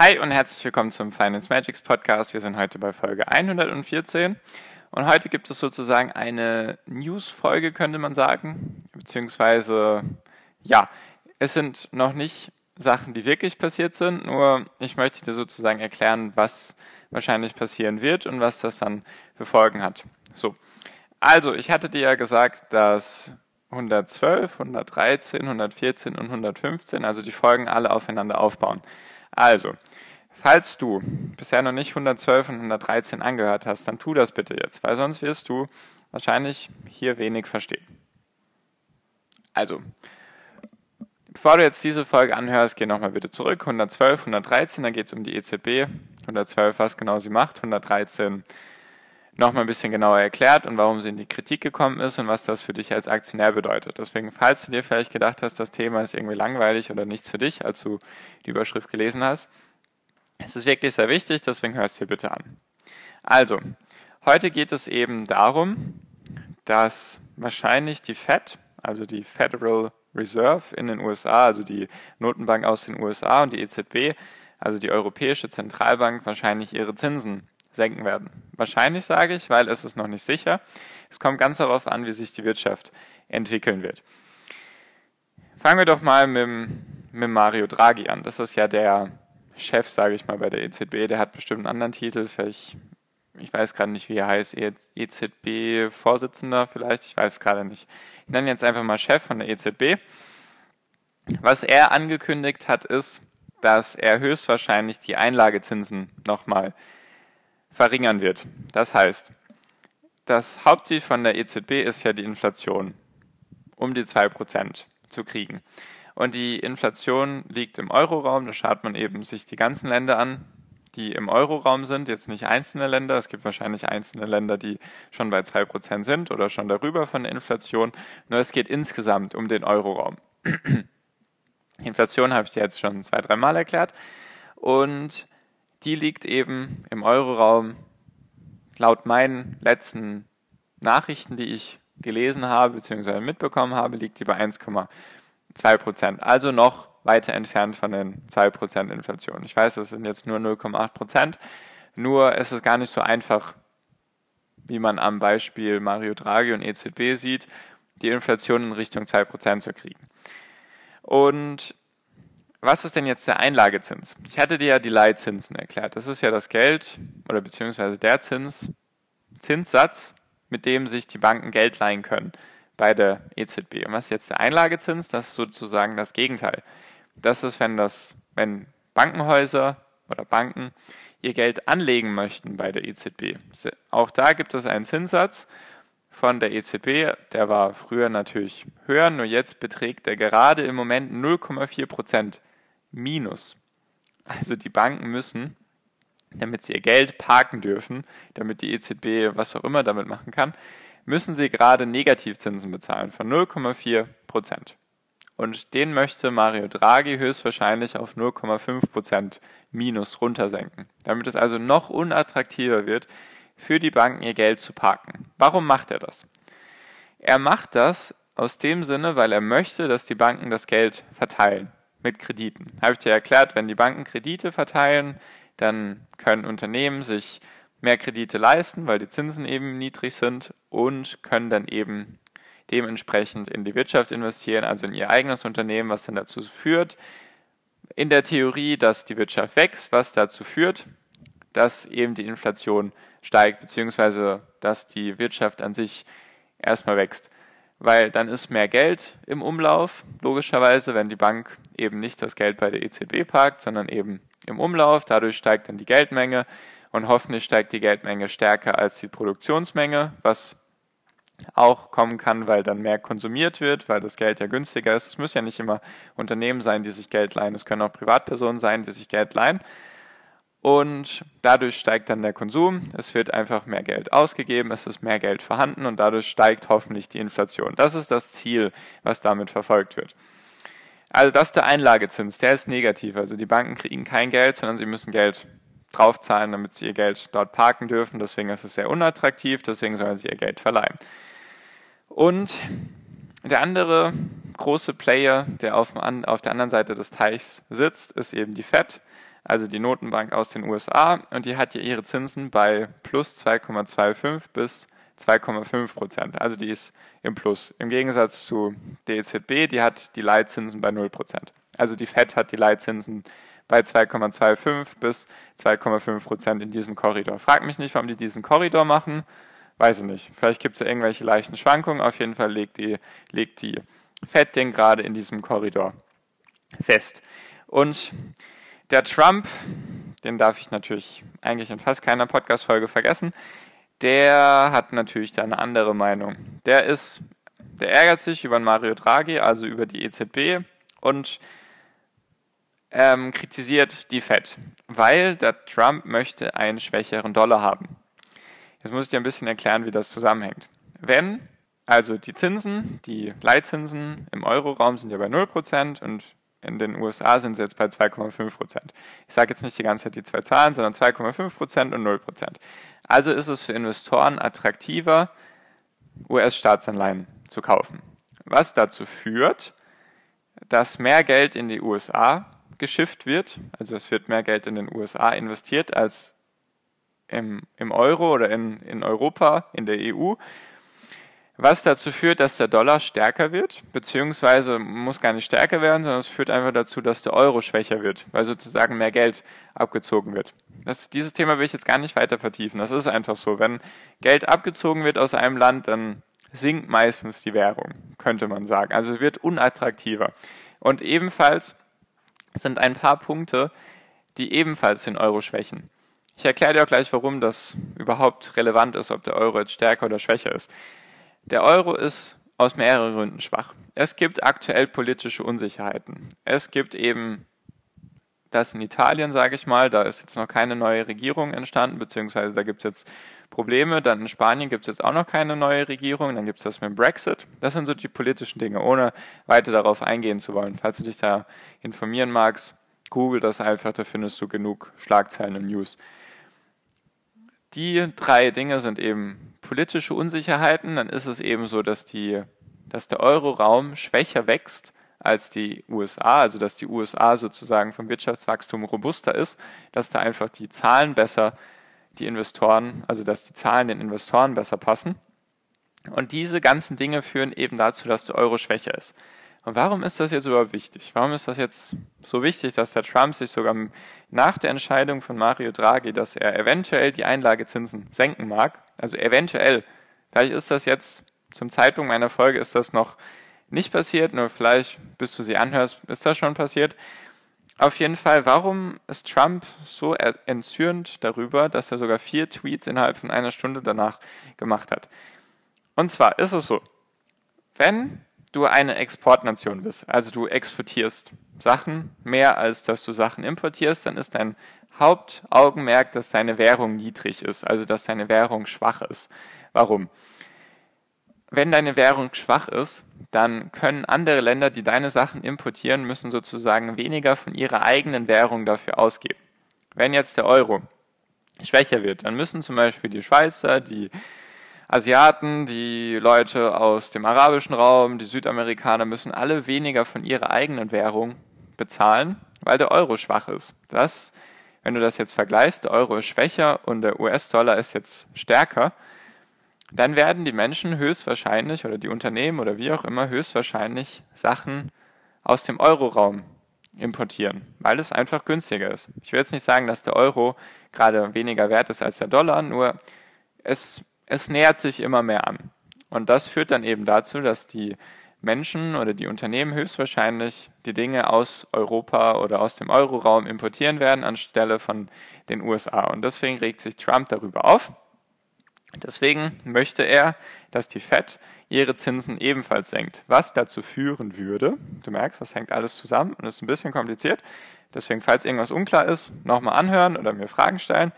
Hi und herzlich willkommen zum Finance Magics Podcast. Wir sind heute bei Folge 114 und heute gibt es sozusagen eine News-Folge, könnte man sagen. Beziehungsweise, ja, es sind noch nicht Sachen, die wirklich passiert sind, nur ich möchte dir sozusagen erklären, was wahrscheinlich passieren wird und was das dann für Folgen hat. So, also ich hatte dir ja gesagt, dass 112, 113, 114 und 115, also die Folgen alle aufeinander aufbauen. Also, falls du bisher noch nicht 112 und 113 angehört hast, dann tu das bitte jetzt, weil sonst wirst du wahrscheinlich hier wenig verstehen. Also, bevor du jetzt diese Folge anhörst, geh nochmal bitte zurück. 112, 113, da geht es um die EZB. 112, was genau sie macht. 113 nochmal ein bisschen genauer erklärt und warum sie in die Kritik gekommen ist und was das für dich als Aktionär bedeutet. Deswegen, falls du dir vielleicht gedacht hast, das Thema ist irgendwie langweilig oder nichts für dich, als du die Überschrift gelesen hast, es ist wirklich sehr wichtig, deswegen hörst du dir bitte an. Also, heute geht es eben darum, dass wahrscheinlich die Fed, also die Federal Reserve in den USA, also die Notenbank aus den USA und die EZB, also die Europäische Zentralbank, wahrscheinlich ihre Zinsen senken werden. Wahrscheinlich sage ich, weil es ist noch nicht sicher. Es kommt ganz darauf an, wie sich die Wirtschaft entwickeln wird. Fangen wir doch mal mit, mit Mario Draghi an. Das ist ja der Chef, sage ich mal, bei der EZB. Der hat bestimmt einen anderen Titel. Vielleicht, ich weiß gerade nicht, wie er heißt. EZB-Vorsitzender vielleicht. Ich weiß gerade nicht. Ich nenne jetzt einfach mal Chef von der EZB. Was er angekündigt hat, ist, dass er höchstwahrscheinlich die Einlagezinsen nochmal verringern wird. Das heißt, das Hauptziel von der EZB ist ja die Inflation um die 2% zu kriegen. Und die Inflation liegt im Euroraum, da schaut man eben sich die ganzen Länder an, die im Euroraum sind, jetzt nicht einzelne Länder. Es gibt wahrscheinlich einzelne Länder, die schon bei 2% sind oder schon darüber von der Inflation. Nur es geht insgesamt um den Euroraum. Inflation habe ich jetzt schon zwei, dreimal erklärt. Und die liegt eben im Euroraum laut meinen letzten Nachrichten, die ich gelesen habe bzw. mitbekommen habe, liegt die bei 1,2 Prozent. Also noch weiter entfernt von den 2 Prozent Inflation. Ich weiß, es sind jetzt nur 0,8 Prozent. Nur ist es gar nicht so einfach, wie man am Beispiel Mario Draghi und EZB sieht, die Inflation in Richtung 2 Prozent zu kriegen. Und was ist denn jetzt der Einlagezins? Ich hatte dir ja die Leitzinsen erklärt. Das ist ja das Geld oder beziehungsweise der Zins, Zinssatz, mit dem sich die Banken Geld leihen können bei der EZB. Und was ist jetzt der Einlagezins? Das ist sozusagen das Gegenteil. Das ist, wenn das, wenn Bankenhäuser oder Banken ihr Geld anlegen möchten bei der EZB. Auch da gibt es einen Zinssatz von der EZB, der war früher natürlich höher, nur jetzt beträgt er gerade im Moment 0,4 Prozent. Minus. Also die Banken müssen, damit sie ihr Geld parken dürfen, damit die EZB was auch immer damit machen kann, müssen sie gerade Negativzinsen bezahlen von 0,4 Prozent. Und den möchte Mario Draghi höchstwahrscheinlich auf 0,5 Prozent minus runtersenken, damit es also noch unattraktiver wird, für die Banken ihr Geld zu parken. Warum macht er das? Er macht das aus dem Sinne, weil er möchte, dass die Banken das Geld verteilen mit Krediten. Habe ich dir erklärt, wenn die Banken Kredite verteilen, dann können Unternehmen sich mehr Kredite leisten, weil die Zinsen eben niedrig sind und können dann eben dementsprechend in die Wirtschaft investieren, also in ihr eigenes Unternehmen, was dann dazu führt, in der Theorie, dass die Wirtschaft wächst, was dazu führt, dass eben die Inflation steigt, beziehungsweise dass die Wirtschaft an sich erstmal wächst weil dann ist mehr Geld im Umlauf, logischerweise, wenn die Bank eben nicht das Geld bei der EZB parkt, sondern eben im Umlauf. Dadurch steigt dann die Geldmenge und hoffentlich steigt die Geldmenge stärker als die Produktionsmenge, was auch kommen kann, weil dann mehr konsumiert wird, weil das Geld ja günstiger ist. Es müssen ja nicht immer Unternehmen sein, die sich Geld leihen. Es können auch Privatpersonen sein, die sich Geld leihen. Und dadurch steigt dann der Konsum. Es wird einfach mehr Geld ausgegeben, es ist mehr Geld vorhanden und dadurch steigt hoffentlich die Inflation. Das ist das Ziel, was damit verfolgt wird. Also das ist der Einlagezins, der ist negativ. Also die Banken kriegen kein Geld, sondern sie müssen Geld draufzahlen, damit sie ihr Geld dort parken dürfen. Deswegen ist es sehr unattraktiv, deswegen sollen sie ihr Geld verleihen. Und der andere große Player, der auf, auf der anderen Seite des Teichs sitzt, ist eben die Fed, also die Notenbank aus den USA. Und die hat ja ihre Zinsen bei plus 2,25 bis 2,5 Prozent. Also die ist im Plus. Im Gegensatz zu der EZB, die hat die Leitzinsen bei 0 Prozent. Also die Fed hat die Leitzinsen bei 2,25 bis 2,5 Prozent in diesem Korridor. Frag mich nicht, warum die diesen Korridor machen weiß ich nicht. Vielleicht gibt es ja irgendwelche leichten Schwankungen. Auf jeden Fall legt die, legt die Fed den gerade in diesem Korridor fest. Und der Trump, den darf ich natürlich eigentlich in fast keiner Podcast-Folge vergessen, der hat natürlich da eine andere Meinung. Der ist, der ärgert sich über Mario Draghi, also über die EZB und ähm, kritisiert die Fed, weil der Trump möchte einen schwächeren Dollar haben. Jetzt muss ich dir ein bisschen erklären, wie das zusammenhängt. Wenn also die Zinsen, die Leitzinsen im Euroraum sind ja bei 0% und in den USA sind sie jetzt bei 2,5%. Ich sage jetzt nicht die ganze Zeit die zwei Zahlen, sondern 2,5% und 0%. Also ist es für Investoren attraktiver, US-Staatsanleihen zu kaufen. Was dazu führt, dass mehr Geld in die USA geschifft wird, also es wird mehr Geld in den USA investiert als im, im Euro oder in, in Europa, in der EU, was dazu führt, dass der Dollar stärker wird, beziehungsweise muss gar nicht stärker werden, sondern es führt einfach dazu, dass der Euro schwächer wird, weil sozusagen mehr Geld abgezogen wird. Das, dieses Thema will ich jetzt gar nicht weiter vertiefen. Das ist einfach so. Wenn Geld abgezogen wird aus einem Land, dann sinkt meistens die Währung, könnte man sagen. Also es wird unattraktiver. Und ebenfalls sind ein paar Punkte, die ebenfalls den Euro schwächen. Ich erkläre dir auch gleich, warum das überhaupt relevant ist, ob der Euro jetzt stärker oder schwächer ist. Der Euro ist aus mehreren Gründen schwach. Es gibt aktuell politische Unsicherheiten. Es gibt eben das in Italien, sage ich mal, da ist jetzt noch keine neue Regierung entstanden, beziehungsweise da gibt es jetzt Probleme. Dann in Spanien gibt es jetzt auch noch keine neue Regierung. Dann gibt es das mit dem Brexit. Das sind so die politischen Dinge, ohne weiter darauf eingehen zu wollen. Falls du dich da informieren magst, google das einfach, da findest du genug Schlagzeilen und News. Die drei Dinge sind eben politische Unsicherheiten. Dann ist es eben so, dass, die, dass der Euroraum schwächer wächst als die USA, also dass die USA sozusagen vom Wirtschaftswachstum robuster ist, dass da einfach die Zahlen besser die Investoren, also dass die Zahlen den Investoren besser passen. Und diese ganzen Dinge führen eben dazu, dass der Euro schwächer ist. Und warum ist das jetzt überhaupt wichtig? Warum ist das jetzt so wichtig, dass der Trump sich sogar nach der Entscheidung von Mario Draghi, dass er eventuell die Einlagezinsen senken mag, also eventuell, vielleicht ist das jetzt zum Zeitpunkt meiner Folge ist das noch nicht passiert, nur vielleicht bis du sie anhörst, ist das schon passiert. Auf jeden Fall, warum ist Trump so entzürnt darüber, dass er sogar vier Tweets innerhalb von einer Stunde danach gemacht hat? Und zwar ist es so, wenn du eine Exportnation bist, also du exportierst Sachen mehr als dass du Sachen importierst, dann ist dein Hauptaugenmerk, dass deine Währung niedrig ist, also dass deine Währung schwach ist. Warum? Wenn deine Währung schwach ist, dann können andere Länder, die deine Sachen importieren, müssen sozusagen weniger von ihrer eigenen Währung dafür ausgeben. Wenn jetzt der Euro schwächer wird, dann müssen zum Beispiel die Schweizer, die Asiaten, die Leute aus dem arabischen Raum, die Südamerikaner müssen alle weniger von ihrer eigenen Währung bezahlen, weil der Euro schwach ist. Das, wenn du das jetzt vergleichst, der Euro ist schwächer und der US-Dollar ist jetzt stärker, dann werden die Menschen höchstwahrscheinlich oder die Unternehmen oder wie auch immer höchstwahrscheinlich Sachen aus dem Euroraum importieren, weil es einfach günstiger ist. Ich will jetzt nicht sagen, dass der Euro gerade weniger wert ist als der Dollar, nur es es nähert sich immer mehr an. Und das führt dann eben dazu, dass die Menschen oder die Unternehmen höchstwahrscheinlich die Dinge aus Europa oder aus dem Euroraum importieren werden anstelle von den USA. Und deswegen regt sich Trump darüber auf Deswegen möchte er, dass die Fed ihre Zinsen ebenfalls senkt, was dazu führen würde, du merkst, das hängt alles zusammen und ist ein bisschen kompliziert, deswegen, falls irgendwas unklar ist, nochmal anhören oder mir Fragen stellen.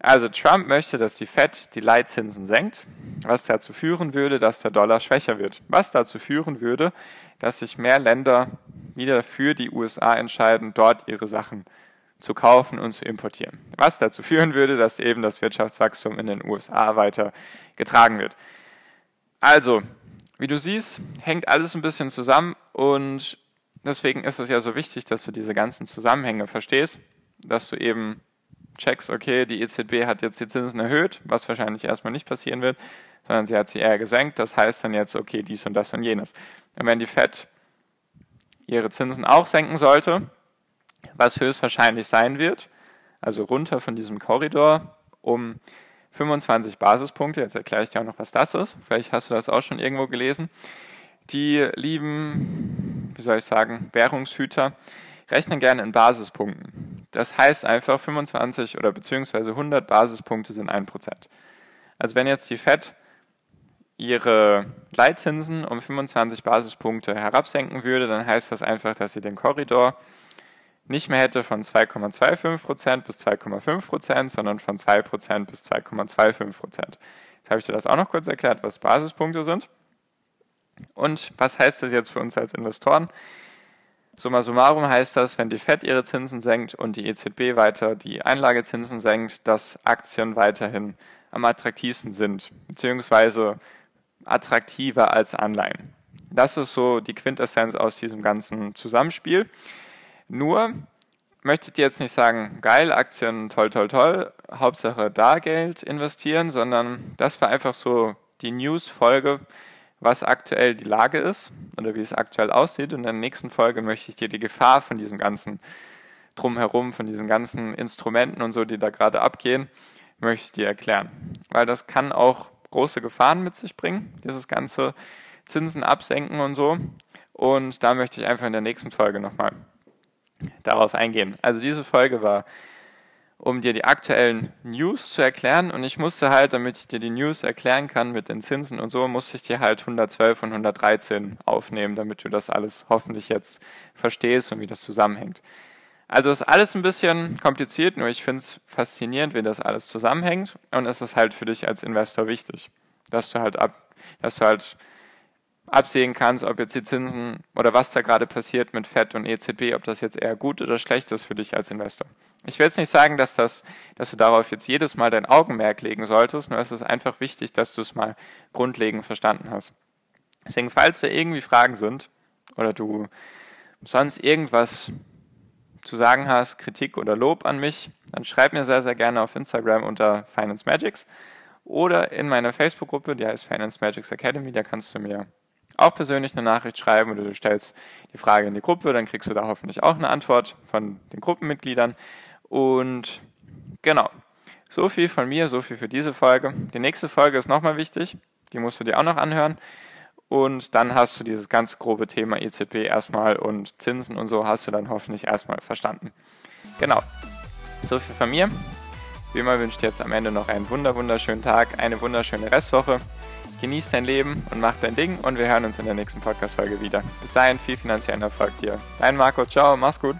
Also Trump möchte, dass die Fed die Leitzinsen senkt, was dazu führen würde, dass der Dollar schwächer wird, was dazu führen würde, dass sich mehr Länder wieder für die USA entscheiden, dort ihre Sachen zu kaufen und zu importieren. Was dazu führen würde, dass eben das Wirtschaftswachstum in den USA weiter getragen wird. Also, wie du siehst, hängt alles ein bisschen zusammen und deswegen ist es ja so wichtig, dass du diese ganzen Zusammenhänge verstehst, dass du eben checkst, okay, die EZB hat jetzt die Zinsen erhöht, was wahrscheinlich erstmal nicht passieren wird, sondern sie hat sie eher gesenkt. Das heißt dann jetzt, okay, dies und das und jenes. Und wenn die Fed ihre Zinsen auch senken sollte, was höchstwahrscheinlich sein wird, also runter von diesem Korridor um 25 Basispunkte, jetzt erkläre ich dir auch noch, was das ist, vielleicht hast du das auch schon irgendwo gelesen, die lieben, wie soll ich sagen, Währungshüter rechnen gerne in Basispunkten. Das heißt einfach 25 oder beziehungsweise 100 Basispunkte sind 1%. Also wenn jetzt die Fed ihre Leitzinsen um 25 Basispunkte herabsenken würde, dann heißt das einfach, dass sie den Korridor nicht mehr hätte von 2,25% bis 2,5%, sondern von 2% bis 2,25%. Jetzt habe ich dir das auch noch kurz erklärt, was Basispunkte sind. Und was heißt das jetzt für uns als Investoren? Summa summarum heißt das, wenn die Fed ihre Zinsen senkt und die EZB weiter die Einlagezinsen senkt, dass Aktien weiterhin am attraktivsten sind, beziehungsweise attraktiver als Anleihen. Das ist so die Quintessenz aus diesem ganzen Zusammenspiel. Nur möchte ich dir jetzt nicht sagen, geil, Aktien, toll, toll, toll, Hauptsache da Geld investieren, sondern das war einfach so die News-Folge, was aktuell die Lage ist oder wie es aktuell aussieht. Und in der nächsten Folge möchte ich dir die Gefahr von diesem ganzen Drumherum, von diesen ganzen Instrumenten und so, die da gerade abgehen, möchte ich dir erklären. Weil das kann auch große Gefahren mit sich bringen, dieses ganze Zinsen absenken und so. Und da möchte ich einfach in der nächsten Folge nochmal darauf eingehen. Also diese Folge war, um dir die aktuellen News zu erklären und ich musste halt, damit ich dir die News erklären kann mit den Zinsen und so, musste ich dir halt 112 und 113 aufnehmen, damit du das alles hoffentlich jetzt verstehst und wie das zusammenhängt. Also ist alles ein bisschen kompliziert, nur ich finde es faszinierend, wie das alles zusammenhängt und es ist halt für dich als Investor wichtig, dass du halt ab, dass du halt absehen kannst, ob jetzt die Zinsen oder was da gerade passiert mit FED und EZB, ob das jetzt eher gut oder schlecht ist für dich als Investor. Ich will jetzt nicht sagen, dass, das, dass du darauf jetzt jedes Mal dein Augenmerk legen solltest, nur es ist einfach wichtig, dass du es mal grundlegend verstanden hast. Deswegen, falls da irgendwie Fragen sind oder du sonst irgendwas zu sagen hast, Kritik oder Lob an mich, dann schreib mir sehr, sehr gerne auf Instagram unter Finance Magics oder in meiner Facebook-Gruppe, die heißt Finance Magics Academy, da kannst du mir auch persönlich eine Nachricht schreiben oder du stellst die Frage in die Gruppe, dann kriegst du da hoffentlich auch eine Antwort von den Gruppenmitgliedern. Und genau, so viel von mir, so viel für diese Folge. Die nächste Folge ist nochmal wichtig, die musst du dir auch noch anhören. Und dann hast du dieses ganz grobe Thema EZB erstmal und Zinsen und so hast du dann hoffentlich erstmal verstanden. Genau, so viel von mir. Wie immer wünsche ich dir jetzt am Ende noch einen wunder wunderschönen Tag, eine wunderschöne Restwoche genieß dein Leben und mach dein Ding und wir hören uns in der nächsten Podcast-Folge wieder. Bis dahin viel finanziellen Erfolg dir. Dein Marco, ciao, mach's gut.